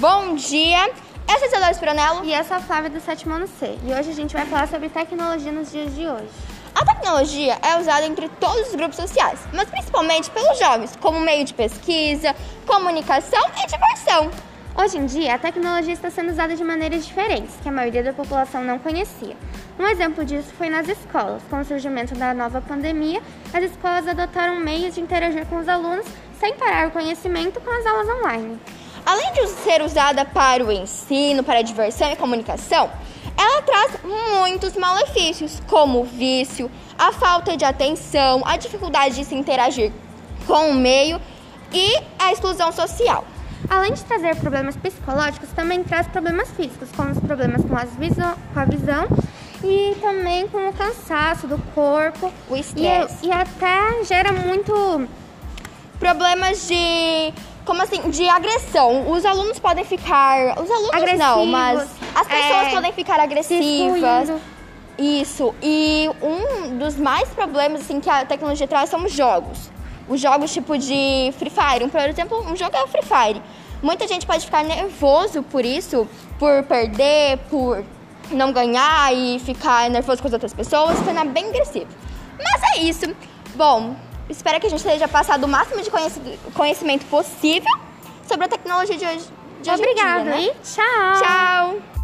Bom dia, eu sou a Isadora Spironello. E eu sou a Flávia do sétimo ano C. E hoje a gente vai falar sobre tecnologia nos dias de hoje. A tecnologia é usada entre todos os grupos sociais, mas principalmente pelos jovens, como meio de pesquisa, comunicação e diversão. Hoje em dia, a tecnologia está sendo usada de maneiras diferentes, que a maioria da população não conhecia. Um exemplo disso foi nas escolas. Com o surgimento da nova pandemia, as escolas adotaram meios de interagir com os alunos sem parar o conhecimento com as aulas online. Além de ser usada para o ensino, para a diversão e comunicação, ela traz muitos malefícios, como o vício, a falta de atenção, a dificuldade de se interagir com o meio e a exclusão social. Além de trazer problemas psicológicos, também traz problemas físicos, como os problemas com, visão, com a visão e também com o cansaço do corpo. O estresse. E, e até gera muito. Problemas de como assim, de agressão. Os alunos podem ficar. Os alunos Agressivos, não, mas as pessoas é, podem ficar agressivas. Isso. E um dos mais problemas assim, que a tecnologia traz são os jogos. Os jogos tipo de Free Fire. Por exemplo, um jogo é o Free Fire. Muita gente pode ficar nervoso por isso, por perder, por não ganhar e ficar nervoso com as outras pessoas, tornar bem agressivo. Mas é isso. Bom, Espero que a gente tenha passado o máximo de conhecimento possível sobre a tecnologia de hoje. De Obrigada hoje dia, né? e tchau! Tchau!